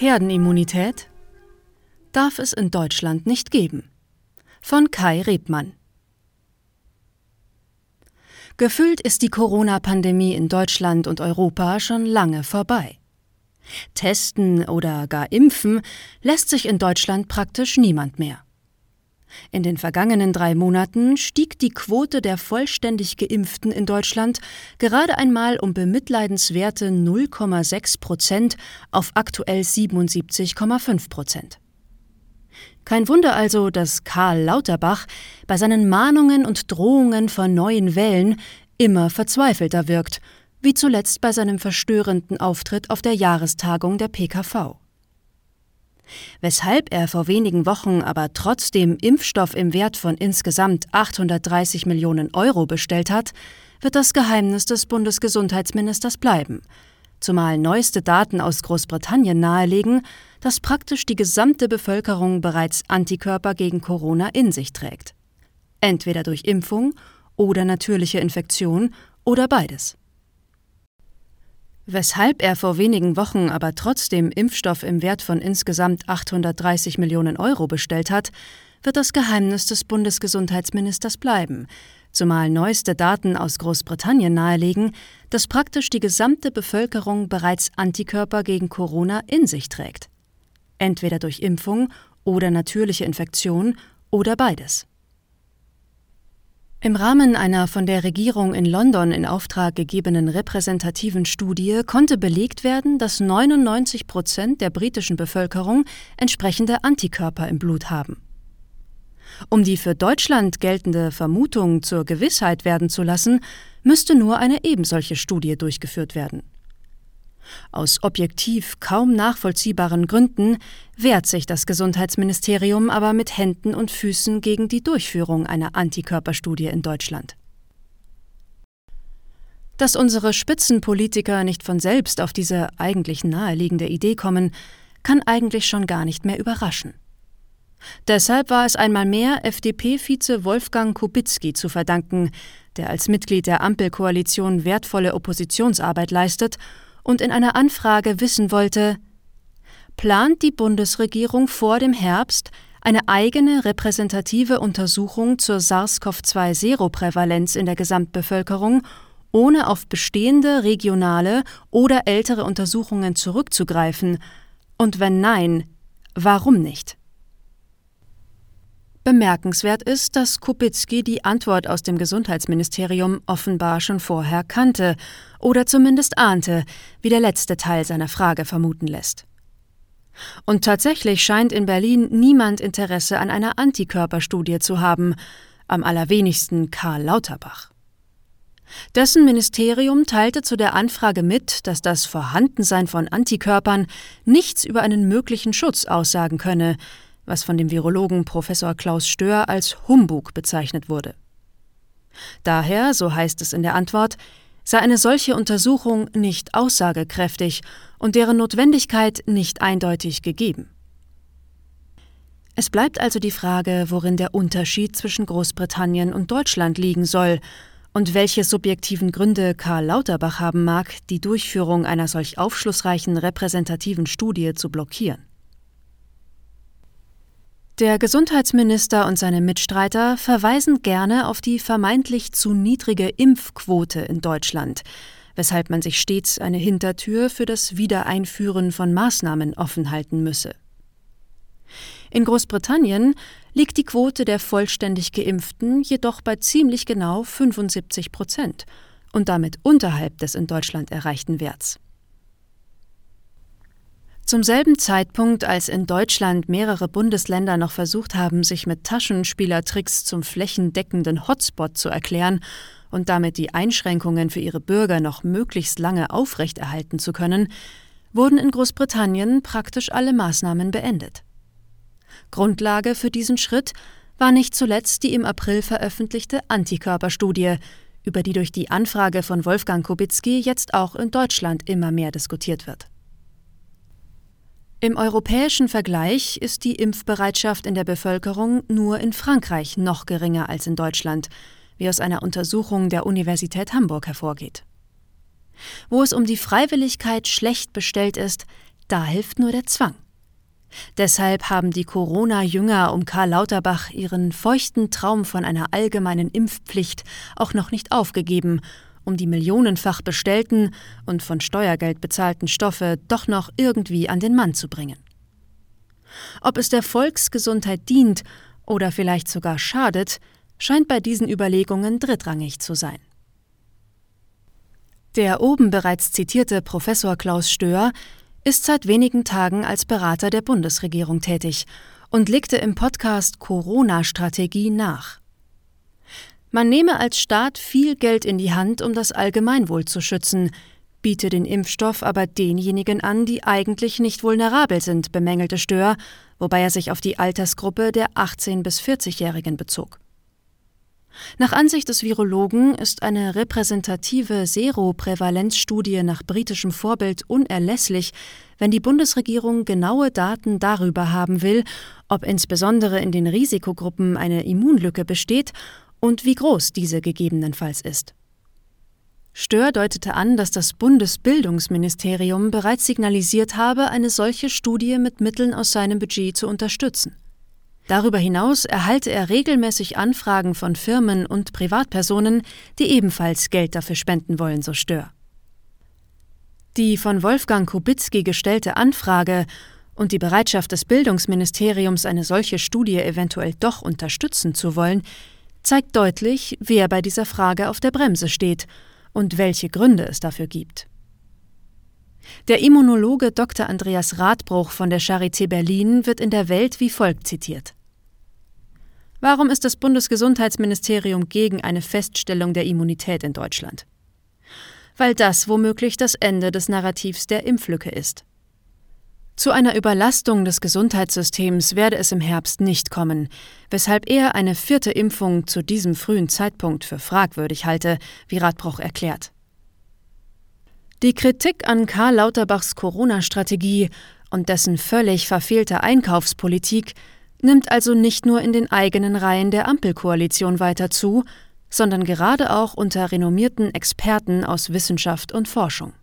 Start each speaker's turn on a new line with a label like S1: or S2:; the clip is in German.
S1: Herdenimmunität darf es in Deutschland nicht geben. Von Kai Rebmann. Gefühlt ist die Corona-Pandemie in Deutschland und Europa schon lange vorbei. Testen oder gar impfen lässt sich in Deutschland praktisch niemand mehr. In den vergangenen drei Monaten stieg die Quote der vollständig Geimpften in Deutschland gerade einmal um bemitleidenswerte 0,6 Prozent auf aktuell 77,5 Prozent. Kein Wunder also, dass Karl Lauterbach bei seinen Mahnungen und Drohungen vor neuen Wellen immer verzweifelter wirkt, wie zuletzt bei seinem verstörenden Auftritt auf der Jahrestagung der PKV. Weshalb er vor wenigen Wochen aber trotzdem Impfstoff im Wert von insgesamt 830 Millionen Euro bestellt hat, wird das Geheimnis des Bundesgesundheitsministers bleiben, zumal neueste Daten aus Großbritannien nahelegen, dass praktisch die gesamte Bevölkerung bereits Antikörper gegen Corona in sich trägt. Entweder durch Impfung oder natürliche Infektion oder beides. Weshalb er vor wenigen Wochen aber trotzdem Impfstoff im Wert von insgesamt 830 Millionen Euro bestellt hat, wird das Geheimnis des Bundesgesundheitsministers bleiben, zumal neueste Daten aus Großbritannien nahelegen, dass praktisch die gesamte Bevölkerung bereits Antikörper gegen Corona in sich trägt. Entweder durch Impfung oder natürliche Infektion oder beides. Im Rahmen einer von der Regierung in London in Auftrag gegebenen repräsentativen Studie konnte belegt werden, dass 99 Prozent der britischen Bevölkerung entsprechende Antikörper im Blut haben. Um die für Deutschland geltende Vermutung zur Gewissheit werden zu lassen, müsste nur eine ebensolche Studie durchgeführt werden. Aus objektiv kaum nachvollziehbaren Gründen wehrt sich das Gesundheitsministerium aber mit Händen und Füßen gegen die Durchführung einer Antikörperstudie in Deutschland. Dass unsere Spitzenpolitiker nicht von selbst auf diese eigentlich naheliegende Idee kommen, kann eigentlich schon gar nicht mehr überraschen. Deshalb war es einmal mehr FDP-Vize Wolfgang Kubicki zu verdanken, der als Mitglied der Ampelkoalition wertvolle Oppositionsarbeit leistet und in einer Anfrage wissen wollte, plant die Bundesregierung vor dem Herbst eine eigene repräsentative Untersuchung zur SARS-CoV-2-Seroprävalenz in der Gesamtbevölkerung, ohne auf bestehende regionale oder ältere Untersuchungen zurückzugreifen? Und wenn nein, warum nicht? Bemerkenswert ist, dass Kubicki die Antwort aus dem Gesundheitsministerium offenbar schon vorher kannte oder zumindest ahnte, wie der letzte Teil seiner Frage vermuten lässt. Und tatsächlich scheint in Berlin niemand Interesse an einer Antikörperstudie zu haben, am allerwenigsten Karl Lauterbach. Dessen Ministerium teilte zu der Anfrage mit, dass das Vorhandensein von Antikörpern nichts über einen möglichen Schutz aussagen könne, was von dem Virologen Professor Klaus Stör als Humbug bezeichnet wurde. Daher, so heißt es in der Antwort, sei eine solche Untersuchung nicht aussagekräftig und deren Notwendigkeit nicht eindeutig gegeben. Es bleibt also die Frage, worin der Unterschied zwischen Großbritannien und Deutschland liegen soll und welche subjektiven Gründe Karl Lauterbach haben mag, die Durchführung einer solch aufschlussreichen repräsentativen Studie zu blockieren. Der Gesundheitsminister und seine Mitstreiter verweisen gerne auf die vermeintlich zu niedrige Impfquote in Deutschland, weshalb man sich stets eine Hintertür für das Wiedereinführen von Maßnahmen offen halten müsse. In Großbritannien liegt die Quote der vollständig Geimpften jedoch bei ziemlich genau 75 Prozent und damit unterhalb des in Deutschland erreichten Werts. Zum selben Zeitpunkt, als in Deutschland mehrere Bundesländer noch versucht haben, sich mit Taschenspielertricks zum flächendeckenden Hotspot zu erklären und damit die Einschränkungen für ihre Bürger noch möglichst lange aufrechterhalten zu können, wurden in Großbritannien praktisch alle Maßnahmen beendet. Grundlage für diesen Schritt war nicht zuletzt die im April veröffentlichte Antikörperstudie, über die durch die Anfrage von Wolfgang Kubicki jetzt auch in Deutschland immer mehr diskutiert wird. Im europäischen Vergleich ist die Impfbereitschaft in der Bevölkerung nur in Frankreich noch geringer als in Deutschland, wie aus einer Untersuchung der Universität Hamburg hervorgeht. Wo es um die Freiwilligkeit schlecht bestellt ist, Da hilft nur der Zwang. Deshalb haben die Corona-Jünger um Karl Lauterbach ihren feuchten Traum von einer allgemeinen Impfpflicht auch noch nicht aufgegeben, um die millionenfach bestellten und von Steuergeld bezahlten Stoffe doch noch irgendwie an den Mann zu bringen. Ob es der Volksgesundheit dient oder vielleicht sogar schadet, scheint bei diesen Überlegungen drittrangig zu sein. Der oben bereits zitierte Professor Klaus Stöhr ist seit wenigen Tagen als Berater der Bundesregierung tätig und legte im Podcast Corona-Strategie nach. Man nehme als Staat viel Geld in die Hand, um das Allgemeinwohl zu schützen, biete den Impfstoff aber denjenigen an, die eigentlich nicht vulnerabel sind, bemängelte Stör, wobei er sich auf die Altersgruppe der 18- bis 40-Jährigen bezog. Nach Ansicht des Virologen ist eine repräsentative Seroprävalenzstudie nach britischem Vorbild unerlässlich, wenn die Bundesregierung genaue Daten darüber haben will, ob insbesondere in den Risikogruppen eine Immunlücke besteht und wie groß diese gegebenenfalls ist. Stör deutete an, dass das Bundesbildungsministerium bereits signalisiert habe, eine solche Studie mit Mitteln aus seinem Budget zu unterstützen. Darüber hinaus erhalte er regelmäßig Anfragen von Firmen und Privatpersonen, die ebenfalls Geld dafür spenden wollen, so Stör. Die von Wolfgang Kubicki gestellte Anfrage und die Bereitschaft des Bildungsministeriums, eine solche Studie eventuell doch unterstützen zu wollen, zeigt deutlich, wer bei dieser Frage auf der Bremse steht und welche Gründe es dafür gibt. Der Immunologe Dr. Andreas Radbruch von der Charité Berlin wird in der Welt wie folgt zitiert. Warum ist das Bundesgesundheitsministerium gegen eine Feststellung der Immunität in Deutschland? Weil das womöglich das Ende des Narrativs der Impflücke ist. Zu einer Überlastung des Gesundheitssystems werde es im Herbst nicht kommen, weshalb er eine vierte Impfung zu diesem frühen Zeitpunkt für fragwürdig halte, wie Radbruch erklärt. Die Kritik an Karl Lauterbachs Corona-Strategie und dessen völlig verfehlte Einkaufspolitik nimmt also nicht nur in den eigenen Reihen der Ampelkoalition weiter zu, sondern gerade auch unter renommierten Experten aus Wissenschaft und Forschung.